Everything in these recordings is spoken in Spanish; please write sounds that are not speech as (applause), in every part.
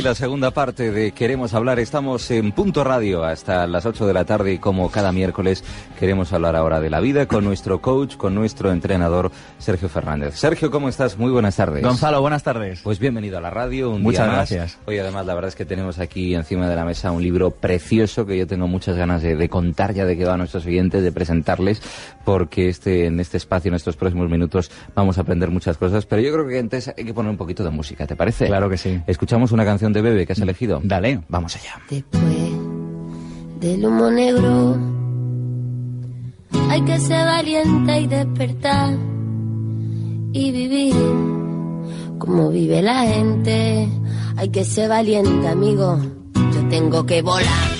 aquí la segunda parte de Queremos hablar. Estamos en Punto Radio hasta las 8 de la tarde y como cada miércoles queremos hablar ahora de la vida con nuestro coach, con nuestro entrenador Sergio Fernández. Sergio, ¿cómo estás? Muy buenas tardes. Gonzalo, buenas tardes. Pues bienvenido a la radio. Un Muchas día más. gracias. Hoy además la verdad es que tenemos aquí encima de la mesa un libro precioso que yo tengo muchas ganas de, de contar ya de qué va a nuestros oyentes, de presentarles, porque este, en este espacio, en estos próximos minutos, vamos a aprender muchas cosas. Pero yo creo que antes hay que poner un poquito de música, ¿te parece? Claro que sí. Escuchamos una canción de Bebe que has elegido. Dale. Vamos allá. Después del humo negro, hay que ser valiente y despertar y vivir como vive la gente. Hay que ser valiente, amigo. Yo tengo que volar.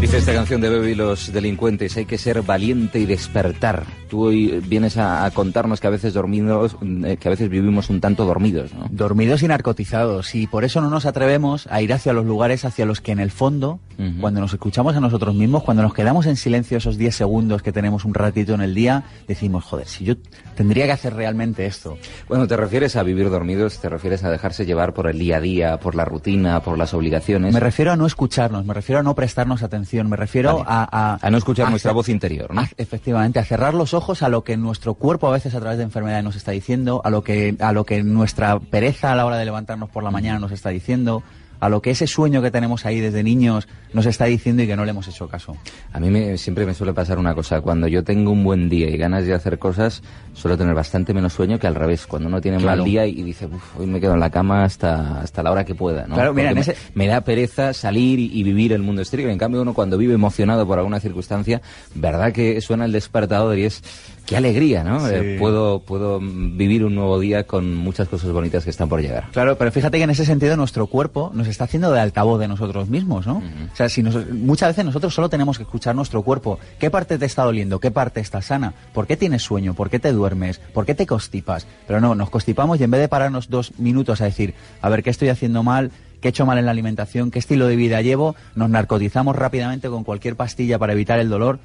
Dice esta canción de Bebe y los delincuentes, hay que ser valiente y despertar. Tú hoy vienes a, a contarnos que a veces dormidos, eh, que a veces vivimos un tanto dormidos, ¿no? Dormidos y narcotizados. Y por eso no nos atrevemos a ir hacia los lugares hacia los que en el fondo, cuando nos escuchamos a nosotros mismos, cuando nos quedamos en silencio esos 10 segundos que tenemos un ratito en el día, decimos, joder, si yo tendría que hacer realmente esto. Bueno, te refieres a vivir dormidos, te refieres a dejarse llevar por el día a día, por la rutina, por las obligaciones. Me refiero a no escucharnos, me refiero a no prestarnos atención, me refiero Vale. a, a... A no escuchar a nuestra voz interior, ¿no? efectivamente, a cerrar los ojos a lo que nuestro cuerpo a veces a través de enfermedades nos está diciendo, a lo que, a lo que nuestra pereza a la hora de levantarnos por la mañana nos está diciendo, a lo que ese sueño que tenemos ahí desde niños nos está diciendo y que no le hemos hecho caso. A mí me- siempre me suele pasar una cosa, cuando yo tengo un buen día y ganas de hacer cosas, suelo tener bastante menos sueño que al revés, cuando uno tiene Claro. mal día y dice, "Uf, hoy me quedo en la cama hasta, hasta la hora que pueda, ¿no? Claro, mira, en me, ese- me da pereza salir y, y vivir el mundo exterior. En cambio, uno cuando vive emocionado por alguna circunstancia, verdad que suena el despertador y es, qué alegría, ¿no? Sí. Eh, puedo, puedo vivir un nuevo día con muchas cosas bonitas que están por llegar. Claro, pero fíjate que en ese sentido nuestro cuerpo nos está haciendo de altavoz de nosotros mismos, ¿no? O sea, si nos- muchas veces nosotros solo tenemos que escuchar nuestro cuerpo. ¿Qué parte te está doliendo? ¿Qué parte está sana? ¿Por qué tienes sueño? ¿Por qué te duermes? ¿Por qué te constipas? Pero no, nos constipamos y en vez de pararnos dos minutos a decir, a ver, ¿qué estoy haciendo mal? ¿Qué he hecho mal en la alimentación? ¿Qué estilo de vida llevo? Nos narcotizamos rápidamente con cualquier pastilla para evitar el dolor.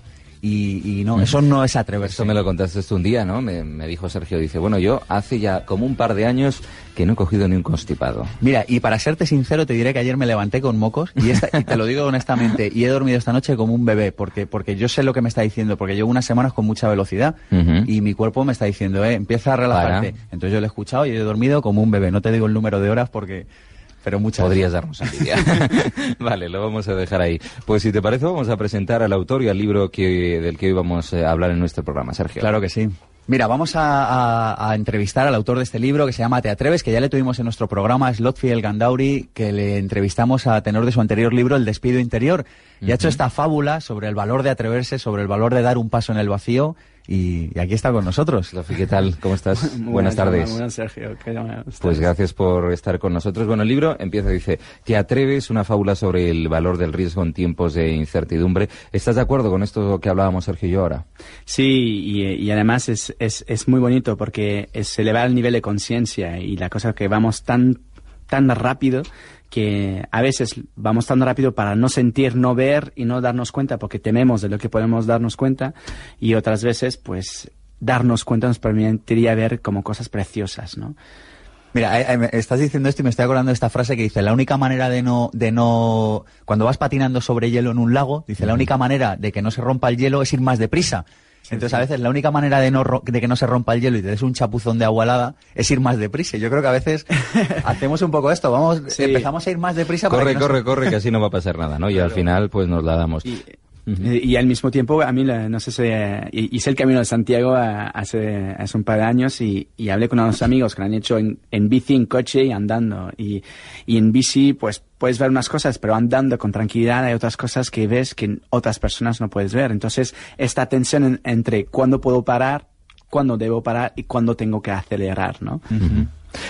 Y, y no, eso no es atreverse. Esto me lo contaste un día, ¿no? Me, me dijo Sergio, dice, bueno, yo hace ya como un par de años que no he cogido ni un constipado. Mira, y para serte sincero, te diré que ayer me levanté con mocos y, esta- y te lo digo honestamente, y he dormido esta noche como un bebé, porque, porque yo sé lo que me está diciendo, porque llevo unas semanas con mucha velocidad y mi cuerpo me está diciendo, eh, empieza a relajarte. Para. Entonces yo lo he escuchado y he dormido como un bebé. No te digo el número de horas porque, pero muchas. Podrías darnos envidia. (laughs) vale, lo vamos a dejar ahí. Pues si te parece, vamos a presentar al autor y al libro que, del que hoy vamos eh, a hablar en nuestro programa, Sergio. Claro que sí. Mira, vamos a, a- a entrevistar al autor de este libro que se llama Te Atreves, que ya le tuvimos en nuestro programa, es Lotfi El Gandauri, que le entrevistamos a tenor de su anterior libro, El Despido Interior, y ha hecho esta fábula sobre el valor de atreverse, sobre el valor de dar un paso en el vacío, y, y aquí está con nosotros. Lofi, ¿qué tal? ¿Cómo estás? (laughs) Muy Buenas tardes. Buenas, Sergio. Pues gracias por estar con nosotros. Bueno, el libro empieza, dice, Te atreves, una fábula sobre el valor del riesgo en tiempos de incertidumbre. ¿Estás de acuerdo con esto que hablábamos Sergio y yo ahora? Sí, y, y además es, es, es muy bonito porque es elevar el nivel de conciencia y la cosa que vamos tan, tan rápido que a veces vamos tan rápido para no sentir, no ver y no darnos cuenta porque tememos de lo que podemos darnos cuenta y otras veces pues darnos cuenta nos permitiría ver como cosas preciosas, ¿no? Mira, eh, eh, estás diciendo esto y me estoy acordando de esta frase que dice, la única manera de no, de no, cuando vas patinando sobre hielo en un lago, dice, la única manera de que no se rompa el hielo es ir más deprisa. Entonces, a veces la única manera de, no, ro- de que no se rompa el hielo y te des un chapuzón de agua helada es ir más deprisa. Yo creo que a veces (laughs) hacemos un poco esto, vamos, Sí. empezamos a ir más deprisa para Corre, que no se- corre, corre, que así no va a pasar nada, ¿no? Y al final, pues nos la damos. Y, y al mismo tiempo, a mí, no sé si eh, hice el Camino de Santiago hace, hace un par de años y, y hablé con unos amigos que lo han hecho en, en bici, en coche y andando. Y, y en bici, pues puedes ver unas cosas, pero andando con tranquilidad hay otras cosas que ves que otras personas no puedes ver. Entonces, esta tensión en- entre cuándo puedo parar, cuándo debo parar y cuándo tengo que acelerar, ¿no?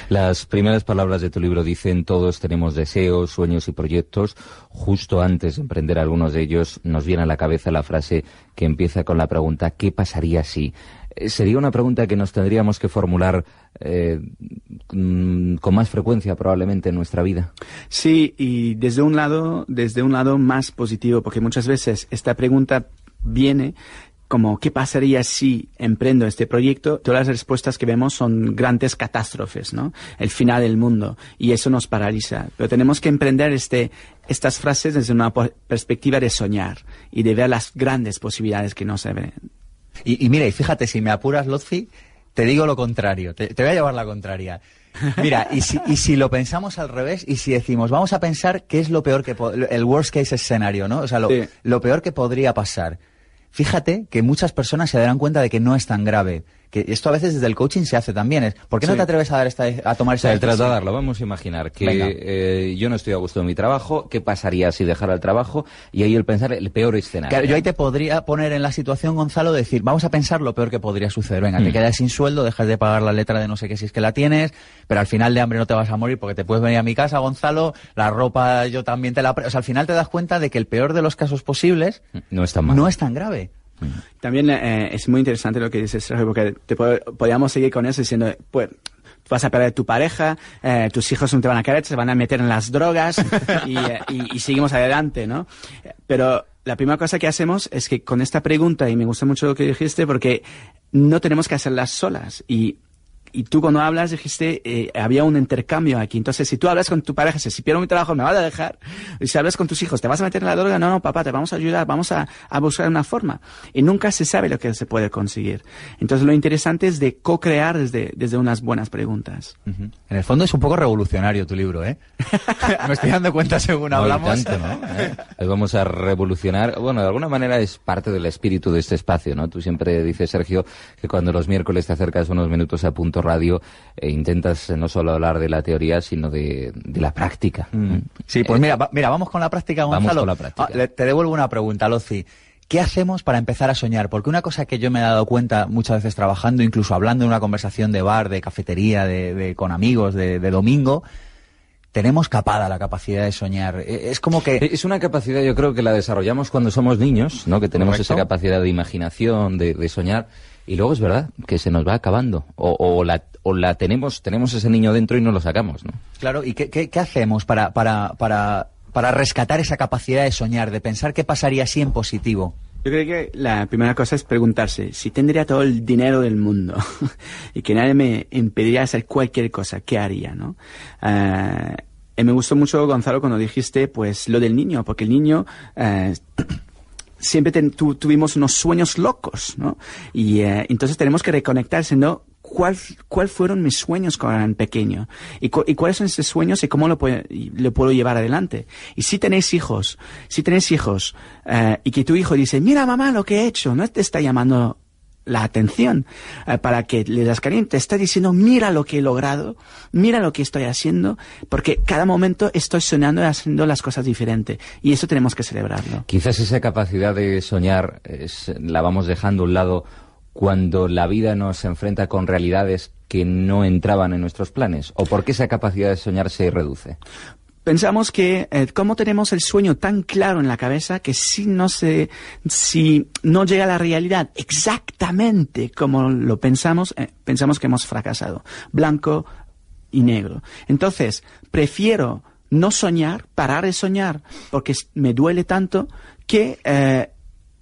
Las primeras palabras de tu libro dicen todos tenemos deseos, sueños y proyectos. Justo antes de emprender algunos de ellos nos viene a la cabeza la frase que empieza con la pregunta ¿qué pasaría si? Eh, Sería una pregunta que nos tendríamos que formular eh, mm, con más frecuencia probablemente en nuestra vida. Sí, y desde un lado, desde un lado más positivo, porque muchas veces esta pregunta viene como ¿qué pasaría si emprendo este proyecto? Todas las respuestas que vemos son grandes catástrofes, ¿no? El final del mundo y eso nos paraliza. Pero tenemos que emprender este estas frases desde una perspectiva de soñar y de ver las grandes posibilidades que no se ven. Y, y mira, y fíjate, si me apuras, Lozfi, te digo lo contrario, te, te voy a llevar la contraria. Mira, y si, y si lo pensamos al revés, y si decimos, vamos a pensar qué es lo peor que, el worst case escenario, ¿no? O sea, lo, Sí. lo peor que podría pasar. Fíjate que muchas personas se darán cuenta de que no es tan grave. Que esto a veces desde el coaching se hace también. Es, ¿Por qué no Sí. te atreves a, dar esta, a tomar O esa sea, el decisión? trasladarlo, vamos a imaginar que eh, yo no estoy a gusto en mi trabajo, ¿qué pasaría si dejara el trabajo? Y ahí el pensar el peor escenario. Claro, yo ahí te podría poner en la situación, Gonzalo, de decir, vamos a pensar lo peor que podría suceder. Venga, te Mm. quedas sin sueldo, dejas de pagar la letra de no sé qué si es que la tienes, pero al final de hambre no te vas a morir porque te puedes venir a mi casa, Gonzalo, la ropa yo también te la... O sea, al final te das cuenta de que el peor de los casos posibles No está mal. no es tan grave. También eh, es muy interesante lo que dices, Sergio, porque te pod- podríamos seguir con eso diciendo, pues, vas a perder tu pareja, eh, tus hijos no te van a querer, se van a meter en las drogas (laughs) y, eh, y- y seguimos adelante, ¿no? Pero la primera cosa que hacemos es que con esta pregunta, y me gusta mucho lo que dijiste, porque no tenemos que hacerlas solas y y tú cuando hablas dijiste, eh, había un intercambio aquí. Entonces, si tú hablas con tu pareja, dices, si pierdo mi trabajo, me vas a dejar. Y si hablas con tus hijos, ¿te vas a meter en la droga? No, no, papá, te vamos a ayudar, vamos a, a buscar una forma. Y nunca se sabe lo que se puede conseguir. Entonces, lo interesante es de co-crear desde, desde unas buenas preguntas. En el fondo es un poco revolucionario tu libro, ¿eh? (laughs) Me estoy dando cuenta según No, hablamos. tanto, ¿no? ¿Eh? Vamos a revolucionar. Bueno, de alguna manera es parte del espíritu de este espacio, ¿no? Tú siempre dices, Sergio, que cuando los miércoles te acercas unos minutos a Punto Radio, eh, intentas eh, no solo hablar de la teoría, sino de, de la práctica. Mm. Sí, pues mira, va- mira, vamos con la práctica, Vamos Gonzalo. con la práctica. Ah, le- te devuelvo una pregunta, Lozi. ¿Qué hacemos para empezar a soñar? Porque una cosa que yo me he dado cuenta muchas veces trabajando, incluso hablando en una conversación de bar, de cafetería, de, de- con amigos, de, de domingo, tenemos capada la capacidad de soñar. E- Es como que... Es una capacidad, yo creo que la desarrollamos cuando somos niños, ¿no? Que tenemos Correcto. esa capacidad de imaginación, de, de soñar, y luego es verdad que se nos va acabando. O, o la, o la tenemos, tenemos ese niño dentro y no lo sacamos, ¿no? Claro, ¿y qué, qué- qué hacemos para, para, para, para rescatar esa capacidad de soñar, de pensar qué pasaría si en positivo? Yo creo que la primera cosa es preguntarse, si tendría todo el dinero del mundo (laughs) y que nadie me impediría hacer cualquier cosa, ¿qué haría, no? Eh, y me gustó mucho, Gonzalo, cuando dijiste, pues, lo del niño, porque el niño, eh, siempre tu- tuvimos unos sueños locos, ¿no? Y eh, entonces tenemos que reconectarse, ¿no? ¿Cuál, ¿Cuál fueron mis sueños cuando era pequeño? ¿Y, cu- y cuáles son esos sueños y cómo lo, puedo- lo puedo llevar adelante? Y si tenéis hijos, si tenéis hijos, eh, y que tu hijo dice, mira mamá lo que he hecho, no te está llamando la atención eh, para que le das cariño, te está diciendo, mira lo que he logrado, mira lo que estoy haciendo, porque cada momento estoy soñando y haciendo las cosas diferentes. Y eso tenemos que celebrarlo. Quizás esa capacidad de soñar la vamos dejando a un lado cuando la vida nos enfrenta con realidades que no entraban en nuestros planes. ¿O por qué esa capacidad de soñar se reduce? Pensamos que eh, como tenemos el sueño tan claro en la cabeza que si no se si no llega a la realidad exactamente como lo pensamos eh, pensamos que hemos fracasado blanco y negro entonces prefiero no soñar parar de soñar porque me duele tanto que eh,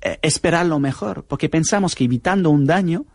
eh, esperar lo mejor porque pensamos que evitando un daño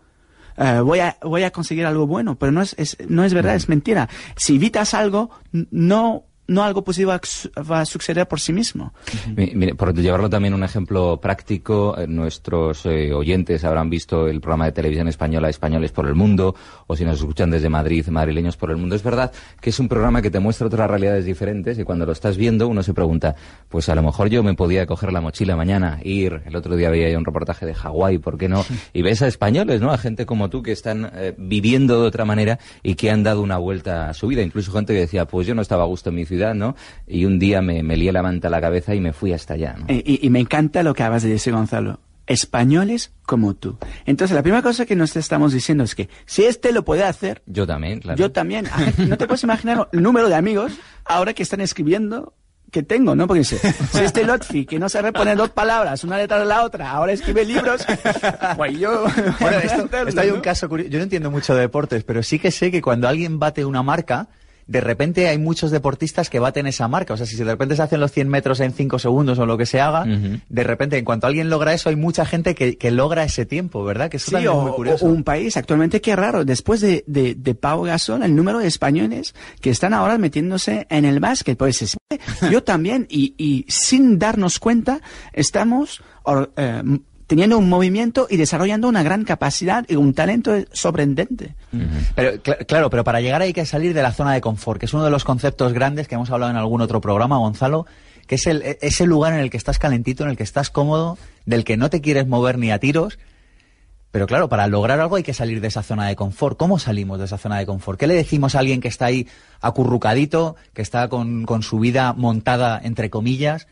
voy, a, voy a conseguir algo bueno, pero no es, es- no es verdad, es mentira. Si evitas algo, no no algo positivo va a su- va a suceder por sí mismo. Mi- Mire, por llevarlo también a un ejemplo práctico, eh, nuestros eh, oyentes habrán visto el programa de televisión española Españoles por el Mundo, o si nos escuchan desde Madrid, Madrileños por el Mundo. Es verdad que es un programa que te muestra otras realidades diferentes y cuando lo estás viendo uno se pregunta, pues a lo mejor yo me podía coger la mochila mañana, ir, el otro día veía yo un reportaje de Hawái, ¿por qué no? Y ves a españoles, ¿no? A gente como tú que están eh, viviendo de otra manera y que han dado una vuelta a su vida. Incluso gente que decía, pues yo no estaba a gusto en mi ciudad, ¿no? Y un día me, me lié la manta a la cabeza y me fui hasta allá, ¿no? Eh, Y, y me encanta lo que acabas de decir, Gonzalo. Españoles como tú. Entonces, la primera cosa que nos estamos diciendo es que si este lo puede hacer, Yo también, claro. yo también. A gente- (laughs) No te puedes imaginar el número de amigos ahora que están escribiendo que tengo, ¿no? Porque dice, si este Lotfi, que no sabe poner dos palabras, una letra de la otra, ahora escribe libros, (laughs) pues yo... Bueno, (laughs) esto, esto hay un caso curioso. Yo no entiendo mucho de deportes, pero sí que sé que cuando alguien bate una marca, de repente hay muchos deportistas que baten esa marca. O sea, si de repente se hacen los 100 metros en 5 segundos o lo que se haga, de repente, en cuanto alguien logra eso, hay mucha gente que, que logra ese tiempo, ¿verdad? Que eso Sí, también o, es muy curioso. o un país actualmente qué raro. Después de, de, de Pau Gasol, el número de españoles que están ahora metiéndose en el básquet. Pues es- (laughs) yo también, y, y sin darnos cuenta, estamos or- eh, teniendo un movimiento y desarrollando una gran capacidad y un talento sorprendente. Pero, cl- claro, pero para llegar hay que salir de la zona de confort, que es uno de los conceptos grandes que hemos hablado en algún otro programa, Gonzalo, que es el, e- ese lugar en el que estás calentito, en el que estás cómodo, del que no te quieres mover ni a tiros. Pero claro, para lograr algo hay que salir de esa zona de confort. ¿Cómo salimos de esa zona de confort? ¿Qué le decimos a alguien que está ahí acurrucadito, que está con, con su vida montada, entre comillas,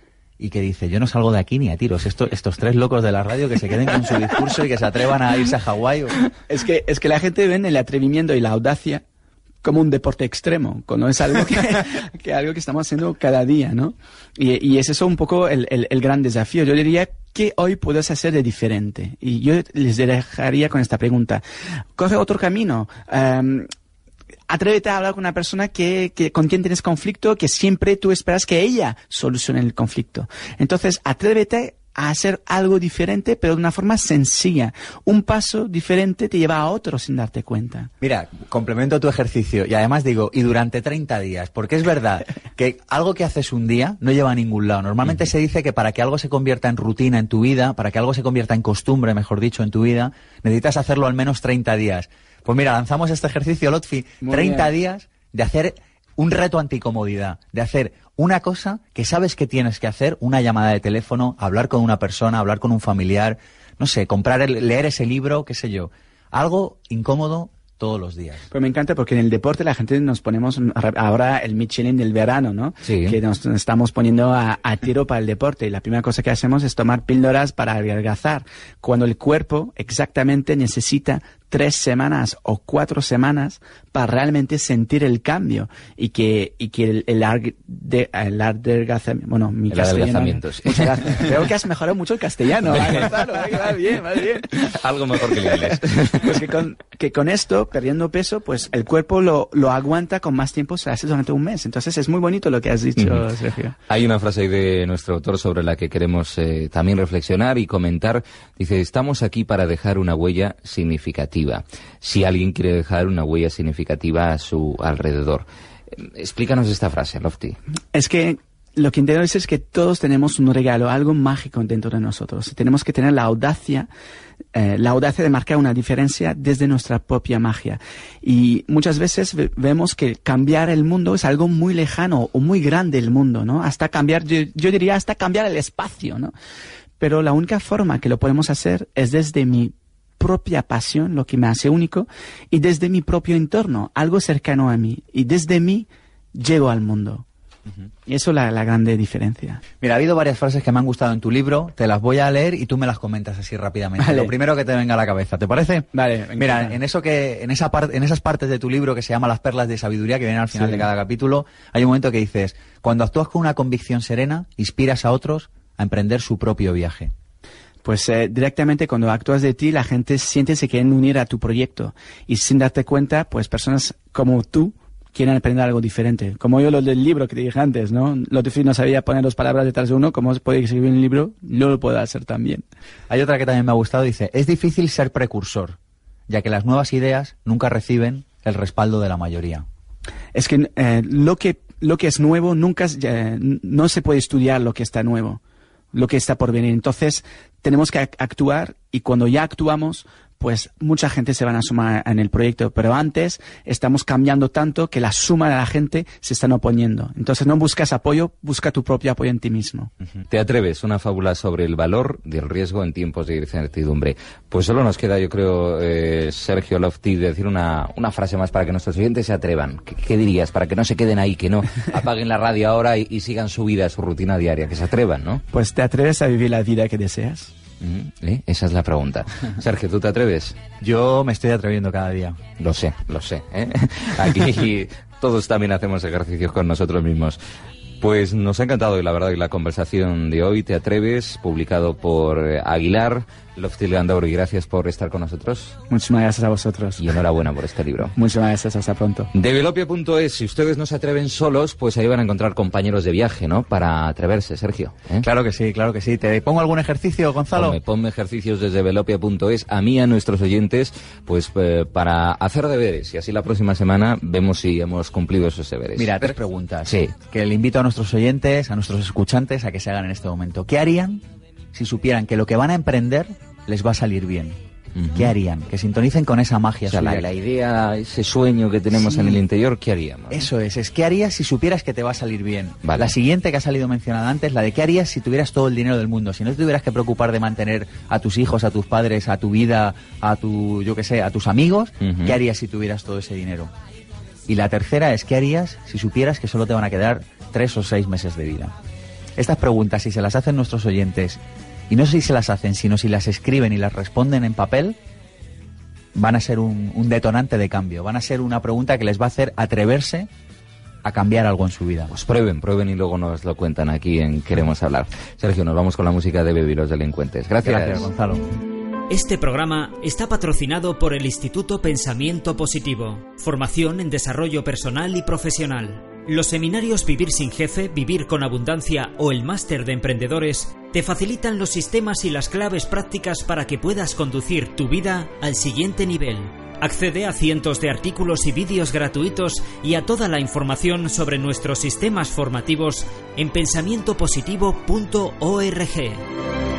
y que dice, yo no salgo de aquí ni a tiros? Esto- estos tres locos de la radio que se queden con su discurso y que se atrevan a irse a Hawái. o- Es que, es que la gente ve en el atrevimiento y la audacia como un deporte extremo, cuando es algo que, (laughs) que algo que estamos haciendo cada día, ¿no? Y, y es eso un poco el, el- el gran desafío. Yo diría que hoy puedes hacer de diferente. Y yo les dejaría con esta pregunta. Coge otro camino. em, atrévete a hablar con una persona que, que- con quien tienes conflicto, que siempre tú esperas que ella solucione el conflicto. Entonces, atrévete a hacer algo diferente, pero de una forma sencilla. Un paso diferente te lleva a otro sin darte cuenta. Mira, complemento tu ejercicio y además digo, y durante 30 días, porque es verdad que algo que haces un día no lleva a ningún lado. Normalmente se dice que para que algo se convierta en rutina en tu vida, para que algo se convierta en costumbre, mejor dicho, en tu vida, necesitas hacerlo al menos 30 días. Pues mira, lanzamos este ejercicio, Lotfi, Muy 30 bien. días de hacer un reto anticomodidad, de hacer una cosa que sabes que tienes que hacer, una llamada de teléfono, hablar con una persona, hablar con un familiar, no sé, comprar, el- leer ese libro, qué sé yo. Algo incómodo todos los días. Pues me encanta porque en el deporte la gente nos ponemos ahora el Michelin del verano, ¿no? Sí. Que nos estamos poniendo a, a tiro para el deporte y la primera cosa que hacemos es tomar píldoras para adelgazar, cuando el cuerpo exactamente necesita tres semanas o cuatro semanas para realmente sentir el cambio y que, y que el, el, arg- de- el adelgazamiento, bueno, mi El castellano- adelgazamiento, sí. Muchas gracias. Creo que has mejorado mucho el castellano, (laughs) ¿eh, Gonzalo? ¿eh? Va bien, va bien. Algo mejor que el inglés. Pues que con, que con esto, perdiendo peso, pues el cuerpo lo, lo aguanta con más tiempo, se hace durante un mes. Entonces es muy bonito lo que has dicho. Sergio. Hay una frase de nuestro autor sobre la que queremos eh, también reflexionar y comentar. Dice, estamos aquí para dejar una huella significativa. Si alguien quiere dejar una huella significativa a su alrededor. Explícanos esta frase, Lofty. Es que lo que intento decir es que todos tenemos un regalo, algo mágico dentro de nosotros. Tenemos que tener la audacia, eh, la audacia de marcar una diferencia desde nuestra propia magia. Y muchas veces ve- vemos que cambiar el mundo es algo muy lejano o muy grande el mundo, ¿no? Hasta cambiar, yo, yo diría hasta cambiar el espacio, ¿no? Pero la única forma que lo podemos hacer es desde mi propia pasión, lo que me hace único, y desde mi propio entorno, algo cercano a mí. Y desde mí llego al mundo. Y eso es la, la grande diferencia. Mira, ha habido varias frases que me han gustado en tu libro, te las voy a leer y tú me las comentas así rápidamente. Vale. Lo primero que te venga a la cabeza, ¿te parece? Vale, Mira, en eso que, en esa parte, en esas partes de tu libro que se llama Las perlas de sabiduría, que vienen al final Sí. de cada capítulo, hay un momento que dices, cuando actúas con una convicción serena, inspiras a otros a emprender su propio viaje. Pues eh, directamente cuando actúas de ti, la gente siente que se quieren unir a tu proyecto. Y sin darte cuenta, pues personas como tú quieren aprender algo diferente. Como yo lo del libro que te dije antes, ¿no? Lo difícil no sabía poner dos palabras detrás de uno, ¿cómo se puede escribir un libro? No lo puedo hacer también. Hay otra que también me ha gustado, dice, es difícil ser precursor, ya que las nuevas ideas nunca reciben el respaldo de la mayoría. Es que eh, lo que lo que es nuevo nunca eh, no se puede estudiar lo que está nuevo, lo que está por venir. Entonces tenemos que actuar y cuando ya actuamos pues mucha gente se van a sumar en el proyecto. Pero antes estamos cambiando tanto que la suma de la gente se están oponiendo. Entonces no buscas apoyo, busca tu propio apoyo en ti mismo. Te atreves, una fábula sobre el valor del riesgo en tiempos de incertidumbre. Pues solo nos queda, yo creo, eh, Sergio Lofti, decir una, una frase más para que nuestros oyentes se atrevan. ¿Qué, dirías? Para que no se queden ahí, que no (laughs) apaguen la radio ahora y, y sigan su vida, su rutina diaria, que se atrevan, ¿no? Pues te atreves a vivir la vida que deseas. ¿Eh? Esa es la pregunta. Sergio, ¿tú te atreves? Yo me estoy atreviendo cada día. Lo sé, lo sé. ¿eh? Aquí todos también hacemos ejercicios con nosotros mismos. Pues nos ha encantado, y la verdad, la conversación de hoy, Te Atreves, publicado por Aguilar. Loftil Gandauri, gracias por estar con nosotros. Muchísimas gracias a vosotros. Y enhorabuena por este libro. Muchísimas gracias, hasta pronto. Developia.es, si ustedes no se atreven solos, pues ahí van a encontrar compañeros de viaje, ¿no? Para atreverse, Sergio. ¿eh? Claro que sí, claro que sí. ¿Te pongo algún ejercicio, Gonzalo? Ponme, ponme ejercicios desde Developia.es, a mí, a nuestros oyentes, pues eh, para hacer deberes. Y así la próxima semana vemos si hemos cumplido esos deberes. Mira, tres preguntas. Sí. Que le invito a nuestros oyentes, a nuestros escuchantes, a que se hagan en este momento. ¿Qué harían si supieran que lo que van a emprender les va a salir bien. ¿Qué harían? Que sintonicen con esa magia. O sea, la, idea, ese sueño que tenemos en el interior, ¿qué haríamos? Eso es, es ¿qué harías si supieras que te va a salir bien? La siguiente que ha salido mencionada antes, la de ¿qué harías si tuvieras todo el dinero del mundo? Si no te tuvieras que preocupar de mantener a tus hijos, a tus padres, a tu vida, a tu, yo qué sé, a tus amigos, ¿qué harías si tuvieras todo ese dinero? Y la tercera es ¿qué harías si supieras que solo te van a quedar tres o seis meses de vida? Estas preguntas, si se las hacen nuestros oyentes y no sé si se las hacen, sino si las escriben y las responden en papel, van a ser un, detonante de cambio. Van a ser una pregunta que les va a hacer atreverse a cambiar algo en su vida. Pues prueben, prueben y luego nos lo cuentan aquí en Queremos Hablar. Sergio, nos vamos con la música de Baby los Delincuentes. Gracias. Gracias, Gonzalo. Este programa está patrocinado por el Instituto Pensamiento Positivo, formación en desarrollo personal y profesional. Los seminarios Vivir sin Jefe, Vivir con Abundancia o el Máster de Emprendedores te facilitan los sistemas y las claves prácticas para que puedas conducir tu vida al siguiente nivel. Accede a cientos de artículos y vídeos gratuitos y a toda la información sobre nuestros sistemas formativos en pensamientopositivo.org.